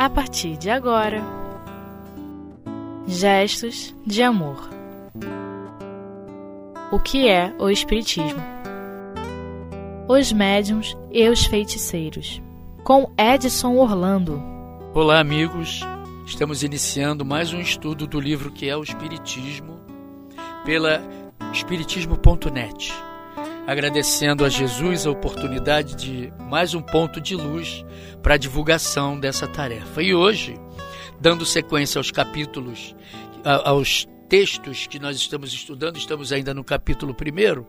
a partir de agora. Gestos de amor. O que é o Espiritismo? Os médiums e os feiticeiros. Com Edson Orlando. Olá, amigos. Estamos iniciando mais um estudo do livro que é o Espiritismo pela espiritismo.net. Agradecendo a Jesus a oportunidade de mais um ponto de luz para a divulgação dessa tarefa. E hoje, dando sequência aos capítulos, aos textos que nós estamos estudando, estamos ainda no capítulo primeiro,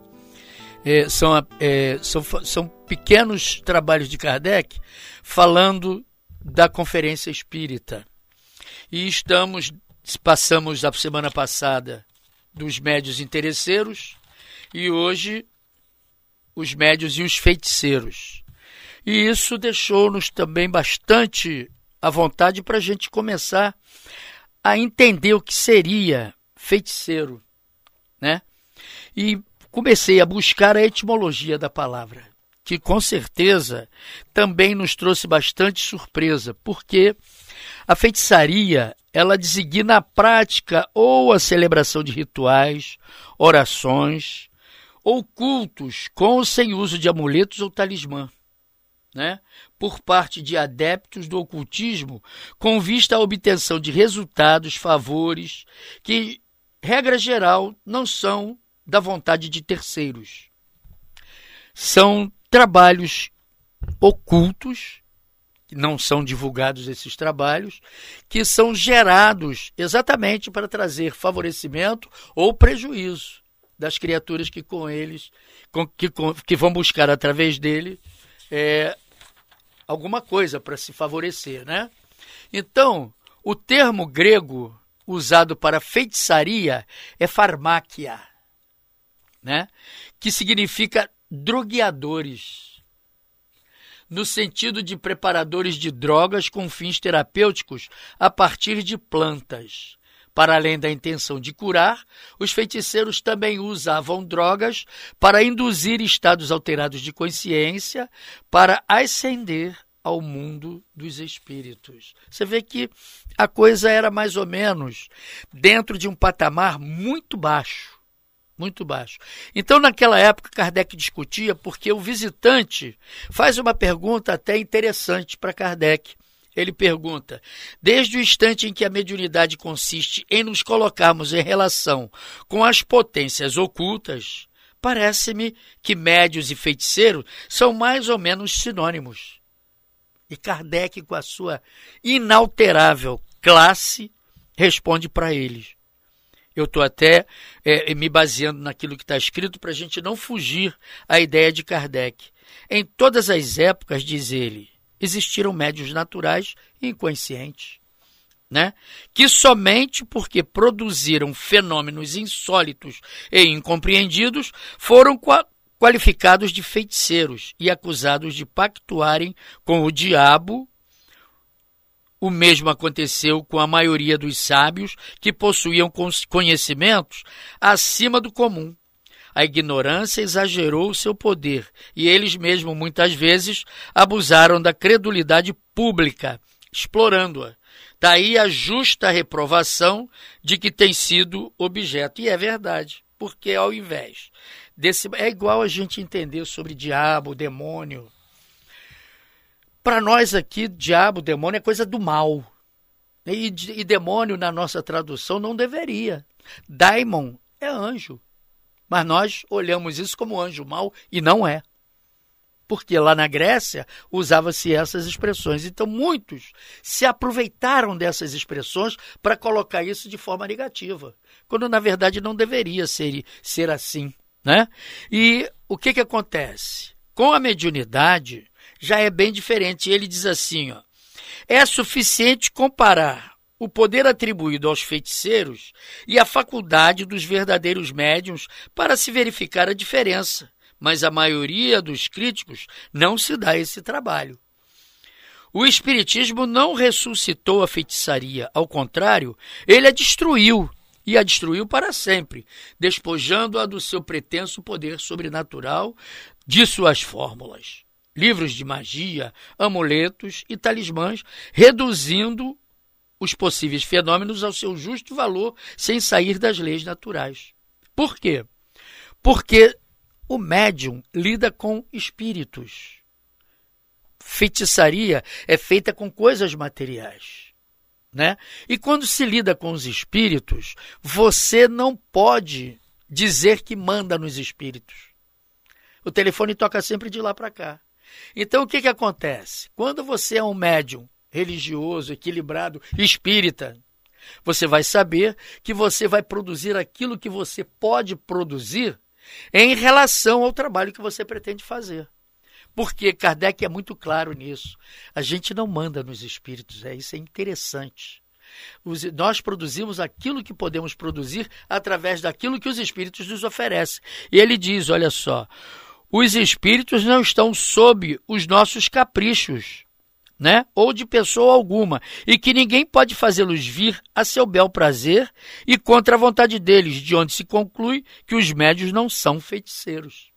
é, são, é, são, são pequenos trabalhos de Kardec falando da Conferência Espírita. E estamos, passamos a semana passada dos médios interesseiros e hoje os médios e os feiticeiros. E isso deixou-nos também bastante à vontade para a gente começar a entender o que seria feiticeiro, né? E comecei a buscar a etimologia da palavra, que com certeza também nos trouxe bastante surpresa, porque a feitiçaria, ela designa a prática ou a celebração de rituais, orações ou cultos com ou sem uso de amuletos ou talismã, né? por parte de adeptos do ocultismo com vista à obtenção de resultados, favores, que, regra geral, não são da vontade de terceiros. São trabalhos ocultos não são divulgados esses trabalhos, que são gerados exatamente para trazer favorecimento ou prejuízo das criaturas que com eles, com, que, com, que vão buscar através dele é, alguma coisa para se favorecer, né? Então, o termo grego usado para feitiçaria é farmáquia, né? Que significa drogueadores no sentido de preparadores de drogas com fins terapêuticos a partir de plantas. Para além da intenção de curar, os feiticeiros também usavam drogas para induzir estados alterados de consciência, para ascender ao mundo dos espíritos. Você vê que a coisa era mais ou menos dentro de um patamar muito baixo muito baixo. Então, naquela época, Kardec discutia porque o visitante faz uma pergunta até interessante para Kardec. Ele pergunta: desde o instante em que a mediunidade consiste em nos colocarmos em relação com as potências ocultas, parece-me que médios e feiticeiros são mais ou menos sinônimos. E Kardec, com a sua inalterável classe, responde para eles: eu estou até é, me baseando naquilo que está escrito para a gente não fugir à ideia de Kardec. Em todas as épocas, diz ele, existiram médios naturais e inconscientes, né? que somente porque produziram fenômenos insólitos e incompreendidos foram qualificados de feiticeiros e acusados de pactuarem com o diabo o mesmo aconteceu com a maioria dos sábios que possuíam conhecimentos acima do comum. A ignorância exagerou o seu poder e eles mesmos muitas vezes abusaram da credulidade pública, explorando-a. Daí a justa reprovação de que tem sido objeto. E é verdade, porque ao invés desse. É igual a gente entender sobre diabo, demônio, para nós aqui, diabo, demônio é coisa do mal. E, e, demônio, na nossa tradução, não deveria. Daimon é anjo. Mas nós olhamos isso como anjo mal e não é. Porque lá na Grécia usava-se essas expressões. Então muitos se aproveitaram dessas expressões para colocar isso de forma negativa, quando na verdade não deveria ser, ser assim. Né? E o que, que acontece? Com a mediunidade, já é bem diferente. Ele diz assim: ó, é suficiente comparar o poder atribuído aos feiticeiros e a faculdade dos verdadeiros médiums para se verificar a diferença, mas a maioria dos críticos não se dá esse trabalho. O Espiritismo não ressuscitou a feitiçaria, ao contrário, ele a destruiu e a destruiu para sempre, despojando-a do seu pretenso poder sobrenatural de suas fórmulas. livros de magia, amuletos e talismãs, reduzindo os possíveis fenômenos ao seu justo valor sem sair das leis naturais. Por quê? Porque o médium lida com espíritos. Feitiçaria é feita com coisas materiais. Né? E quando se lida com os espíritos, você não pode dizer que manda nos espíritos. O telefone toca sempre de lá para cá. Então o que, que acontece? Quando você é um médium religioso, equilibrado, espírita, você vai saber que você vai produzir aquilo que você pode produzir em relação ao trabalho que você pretende fazer. Porque Kardec é muito claro nisso. A gente não manda nos espíritos, é isso é interessante. Os, nós produzimos aquilo que podemos produzir através daquilo que os espíritos nos oferecem. E ele diz: olha só, os espíritos não estão sob os nossos caprichos né? ou de pessoa alguma, e que ninguém pode fazê-los vir a seu bel prazer e contra a vontade deles, de onde se conclui que os médios não são feiticeiros.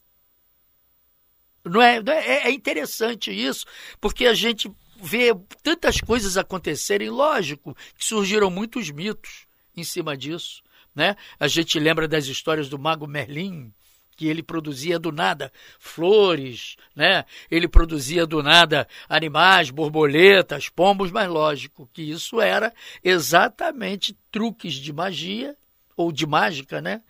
Não é, não é, é interessante isso, porque a gente vê tantas coisas acontecerem, lógico que surgiram muitos mitos em cima disso. Né? A gente lembra das histórias do mago Merlin, que ele produzia do nada flores, né? Ele produzia do nada animais, borboletas, pombos, mas lógico que isso era exatamente truques de magia ou de mágica, né?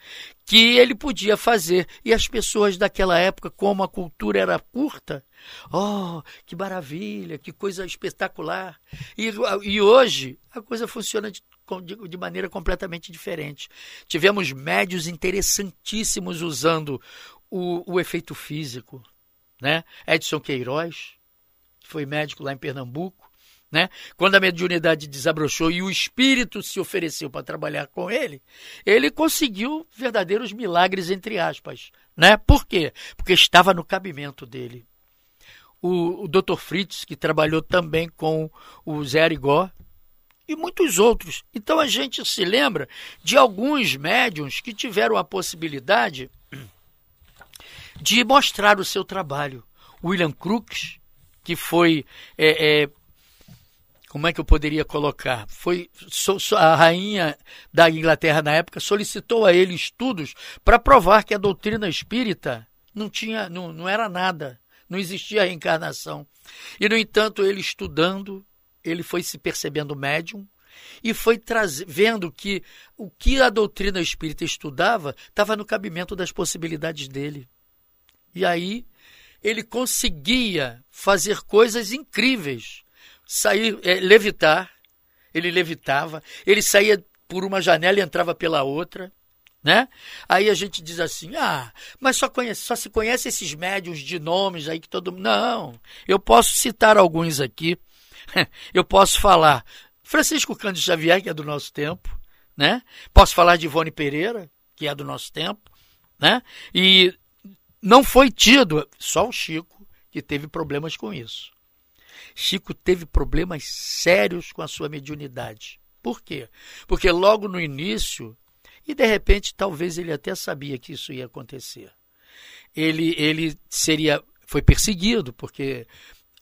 Que ele podia fazer. E as pessoas daquela época, como a cultura era curta, oh, que maravilha, que coisa espetacular. E, e hoje a coisa funciona de de maneira completamente diferente. Tivemos médios interessantíssimos usando o, o efeito físico. Né? Edson Queiroz, que foi médico lá em Pernambuco, né? Quando a mediunidade desabrochou e o espírito se ofereceu para trabalhar com ele, ele conseguiu verdadeiros milagres, entre aspas. Né? Por quê? Porque estava no cabimento dele. O, o Dr. Fritz, que trabalhou também com o Zé Arigó, e muitos outros. Então a gente se lembra de alguns médiums que tiveram a possibilidade de mostrar o seu trabalho. William Crookes, que foi. É, é, como é que eu poderia colocar? Foi so, so, a rainha da Inglaterra na época solicitou a ele estudos para provar que a doutrina espírita não tinha, não, não era nada, não existia reencarnação. E no entanto ele estudando, ele foi se percebendo médium e foi vendo que o que a doutrina espírita estudava estava no cabimento das possibilidades dele. E aí ele conseguia fazer coisas incríveis, sair, é, levitar, ele levitava, ele saía por uma janela e entrava pela outra. Né? Aí a gente diz assim: ah, mas só, conhece, só se conhece esses médios de nomes aí que todo mundo. Não, eu posso citar alguns aqui. Eu posso falar Francisco Cândido Xavier, que é do nosso tempo, né? Posso falar de Ivone Pereira, que é do nosso tempo, né? E não foi tido, só o Chico que teve problemas com isso. Chico teve problemas sérios com a sua mediunidade. Por quê? Porque logo no início, e de repente talvez ele até sabia que isso ia acontecer. Ele, ele seria foi perseguido, porque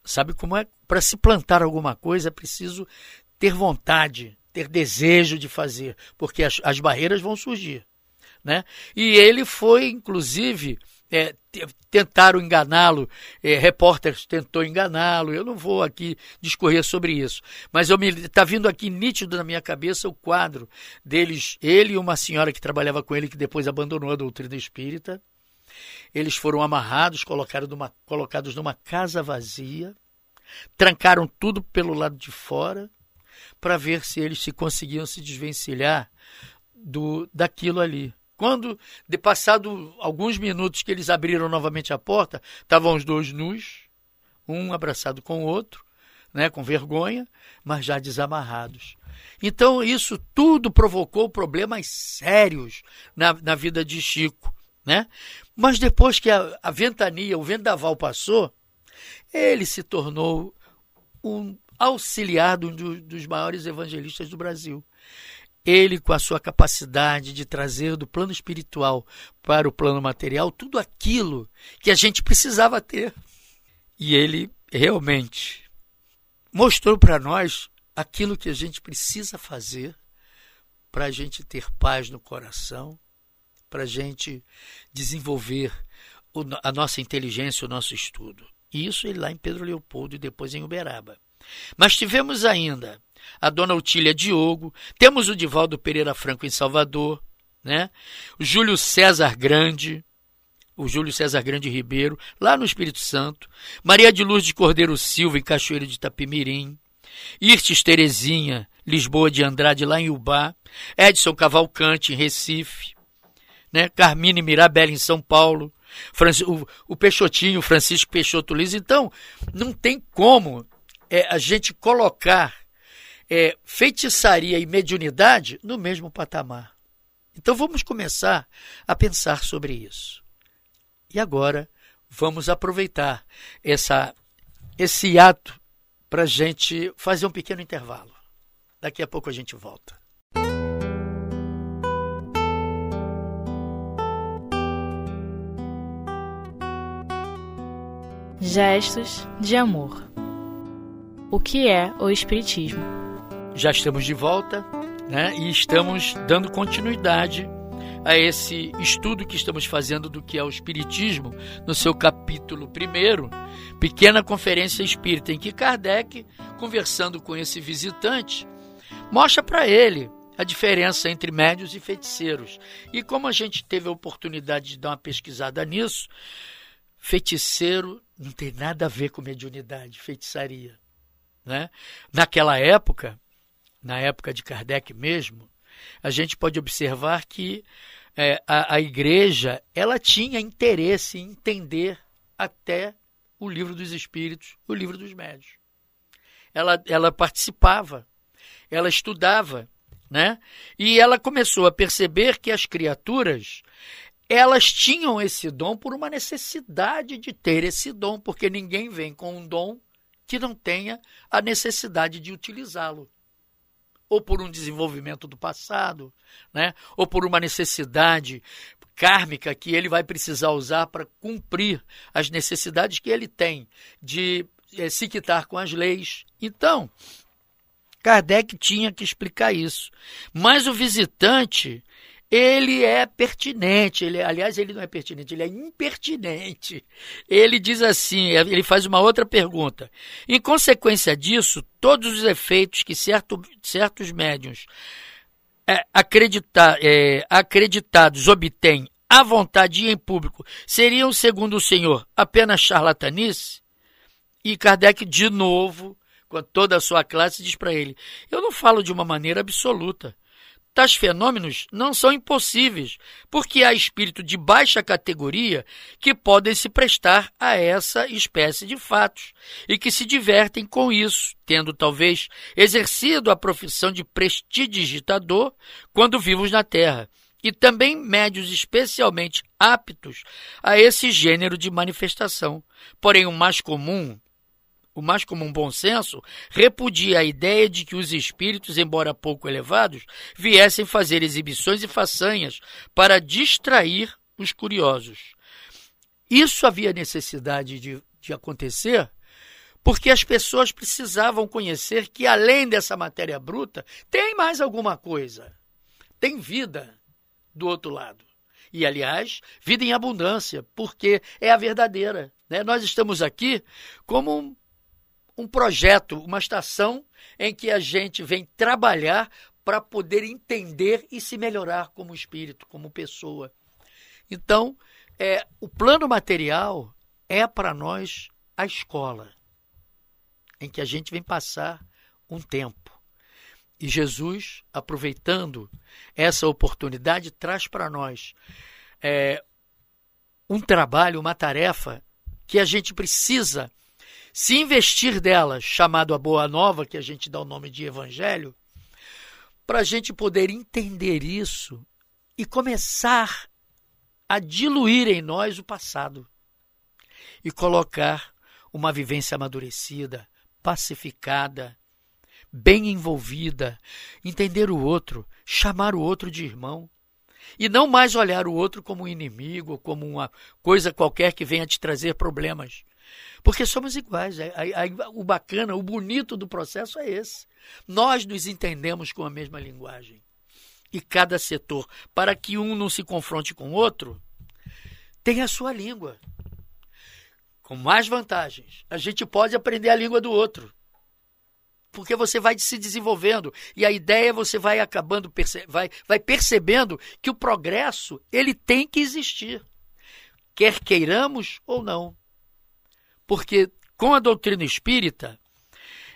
sabe como é? Para se plantar alguma coisa é preciso ter vontade, ter desejo de fazer, porque as, as barreiras vão surgir. Né? E ele foi, inclusive, é, tentaram enganá-lo, é, repórteres tentou enganá-lo. Eu não vou aqui discorrer sobre isso, mas está vindo aqui nítido na minha cabeça o quadro deles, ele e uma senhora que trabalhava com ele que depois abandonou a doutrina espírita. Eles foram amarrados, colocados numa, colocados numa casa vazia, trancaram tudo pelo lado de fora para ver se eles se conseguiam se desvencilhar do daquilo ali. Quando, de passado alguns minutos que eles abriram novamente a porta, estavam os dois nus, um abraçado com o outro, né, com vergonha, mas já desamarrados. Então, isso tudo provocou problemas sérios na, na vida de Chico. Né? Mas depois que a, a ventania, o vendaval passou, ele se tornou um auxiliar um dos maiores evangelistas do Brasil. Ele, com a sua capacidade de trazer do plano espiritual para o plano material tudo aquilo que a gente precisava ter. E ele realmente mostrou para nós aquilo que a gente precisa fazer para a gente ter paz no coração, para a gente desenvolver a nossa inteligência, o nosso estudo. Isso lá em Pedro Leopoldo e depois em Uberaba. Mas tivemos ainda a dona Otília Diogo, temos o Divaldo Pereira Franco em Salvador, né? o Júlio César Grande, o Júlio César Grande Ribeiro, lá no Espírito Santo, Maria de Luz de Cordeiro Silva, em Cachoeira de Itapimirim, Irtes Terezinha, Lisboa de Andrade, lá em Ubá, Edson Cavalcante, em Recife, né? Carmine Mirabella, em São Paulo, o, o Peixotinho, Francisco Peixoto Liz. Então, não tem como é, a gente colocar é, feitiçaria e mediunidade no mesmo patamar. Então, vamos começar a pensar sobre isso. E agora, vamos aproveitar essa, esse ato para a gente fazer um pequeno intervalo. Daqui a pouco a gente volta. Gestos de amor. O que é o Espiritismo? Já estamos de volta né, e estamos dando continuidade a esse estudo que estamos fazendo do que é o Espiritismo, no seu capítulo 1, Pequena Conferência Espírita, em que Kardec, conversando com esse visitante, mostra para ele a diferença entre médios e feiticeiros. E como a gente teve a oportunidade de dar uma pesquisada nisso, feiticeiro não tem nada a ver com mediunidade, feitiçaria. Né? Naquela época, na época de Kardec mesmo, a gente pode observar que é, a, a igreja ela tinha interesse em entender até o livro dos espíritos, o livro dos médios. Ela, ela participava, ela estudava, né? E ela começou a perceber que as criaturas elas tinham esse dom por uma necessidade de ter esse dom, porque ninguém vem com um dom que não tenha a necessidade de utilizá-lo. Ou por um desenvolvimento do passado, né? ou por uma necessidade kármica que ele vai precisar usar para cumprir as necessidades que ele tem de é, se quitar com as leis. Então, Kardec tinha que explicar isso. Mas o visitante, ele é pertinente, ele, aliás, ele não é pertinente, ele é impertinente. Ele diz assim, ele faz uma outra pergunta. Em consequência disso, todos os efeitos que certo, certos médiums é, é, acreditados obtêm à vontade e em público seriam, segundo o senhor, apenas charlatanice? E Kardec, de novo, com toda a sua classe, diz para ele: Eu não falo de uma maneira absoluta. Tais fenômenos não são impossíveis, porque há espírito de baixa categoria que podem se prestar a essa espécie de fatos e que se divertem com isso, tendo talvez exercido a profissão de prestidigitador quando vivos na Terra, e também médios especialmente aptos a esse gênero de manifestação. Porém, o mais comum o mais comum bom senso, repudia a ideia de que os espíritos, embora pouco elevados, viessem fazer exibições e façanhas para distrair os curiosos. Isso havia necessidade de, de acontecer porque as pessoas precisavam conhecer que, além dessa matéria bruta, tem mais alguma coisa. Tem vida do outro lado. E, aliás, vida em abundância, porque é a verdadeira. Né? Nós estamos aqui como um projeto, uma estação em que a gente vem trabalhar para poder entender e se melhorar como espírito, como pessoa. Então, é, o plano material é para nós a escola, em que a gente vem passar um tempo. E Jesus, aproveitando essa oportunidade, traz para nós é, um trabalho, uma tarefa que a gente precisa se investir dela, chamado a Boa Nova, que a gente dá o nome de Evangelho, para a gente poder entender isso e começar a diluir em nós o passado e colocar uma vivência amadurecida, pacificada, bem envolvida, entender o outro, chamar o outro de irmão e não mais olhar o outro como um inimigo, como uma coisa qualquer que venha te trazer problemas, Porque somos iguais. o bacana, o bonito do processo é esse. Nós nos entendemos com a mesma linguagem. E cada setor, para que um não se confronte com o outro, tem a sua língua. Com mais vantagens. A gente pode aprender a língua do outro. Porque você vai se desenvolvendo e a ideia você vai acabando vai, vai percebendo que o progresso ele tem que existir, quer queiramos ou não. Porque com a doutrina espírita,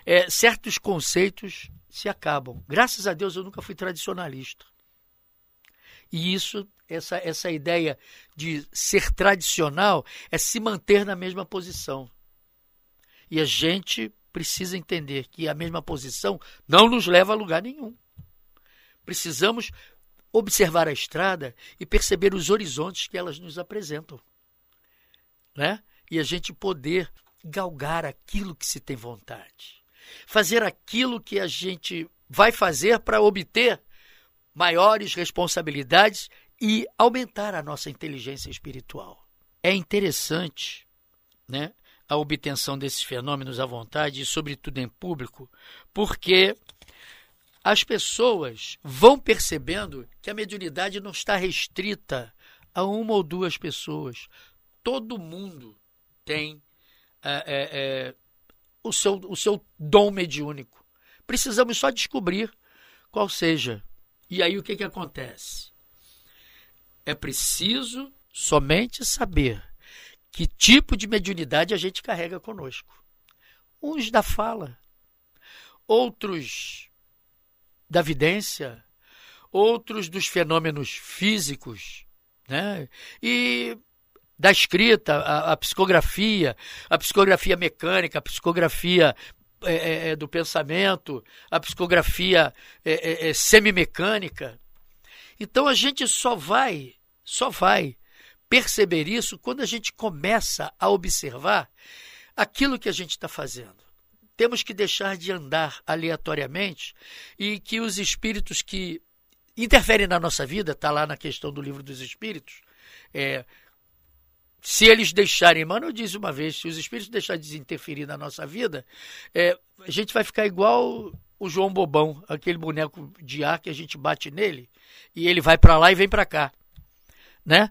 é, certos conceitos se acabam. Graças a Deus eu nunca fui tradicionalista. E isso, essa, essa ideia de ser tradicional é se manter na mesma posição. E a gente precisa entender que a mesma posição não nos leva a lugar nenhum. Precisamos observar a estrada e perceber os horizontes que elas nos apresentam. Né? E a gente poder galgar aquilo que se tem vontade. Fazer aquilo que a gente vai fazer para obter maiores responsabilidades e aumentar a nossa inteligência espiritual. É interessante, né, a obtenção desses fenômenos à vontade e sobretudo em público, porque as pessoas vão percebendo que a mediunidade não está restrita a uma ou duas pessoas. Todo mundo tem é, é, é, o, seu, o seu dom mediúnico. Precisamos só descobrir qual seja. E aí o que, que acontece? É preciso somente saber que tipo de mediunidade a gente carrega conosco. Uns da fala, outros da vidência, outros dos fenômenos físicos, né? E da escrita, a, a psicografia, a psicografia mecânica, a psicografia é, é, é do pensamento, a psicografia é, é, é, semimecânica. Então a gente só vai, só vai perceber isso quando a gente começa a observar aquilo que a gente está fazendo. Temos que deixar de andar aleatoriamente e que os espíritos que interferem na nossa vida, está lá na questão do livro dos espíritos, é, se eles deixarem, mano, diz uma vez, se os espíritos deixarem de interferir na nossa vida, é, a gente vai ficar igual o João Bobão, aquele boneco de ar que a gente bate nele e ele vai para lá e vem para cá, né?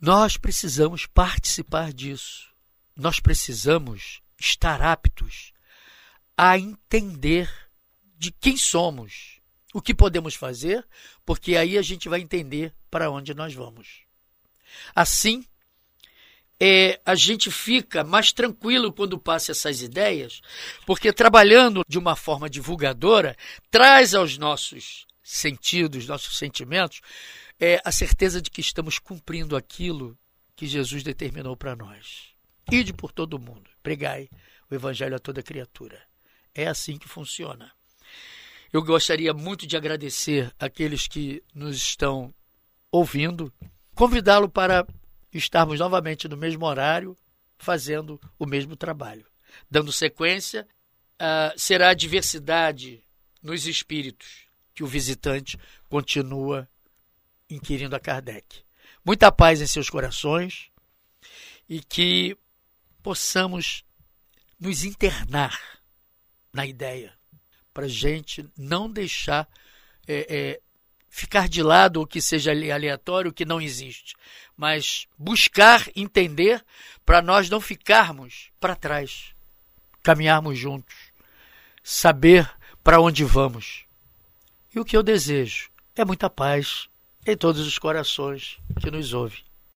Nós precisamos participar disso. Nós precisamos estar aptos a entender de quem somos, o que podemos fazer, porque aí a gente vai entender para onde nós vamos. Assim, é, a gente fica mais tranquilo quando passa essas ideias, porque trabalhando de uma forma divulgadora, traz aos nossos sentidos, nossos sentimentos, é, a certeza de que estamos cumprindo aquilo que Jesus determinou para nós. Ide por todo mundo, pregai o evangelho a toda criatura. É assim que funciona. Eu gostaria muito de agradecer aqueles que nos estão ouvindo, convidá-lo para estarmos novamente no mesmo horário, fazendo o mesmo trabalho. Dando sequência, uh, será a diversidade nos espíritos que o visitante continua inquirindo a Kardec. Muita paz em seus corações e que possamos nos internar na ideia, para gente não deixar é, é, ficar de lado o que seja aleatório, o que não existe, mas buscar entender para nós não ficarmos para trás, caminharmos juntos, saber para onde vamos. E o que eu desejo é muita paz em todos os corações que nos ouvem.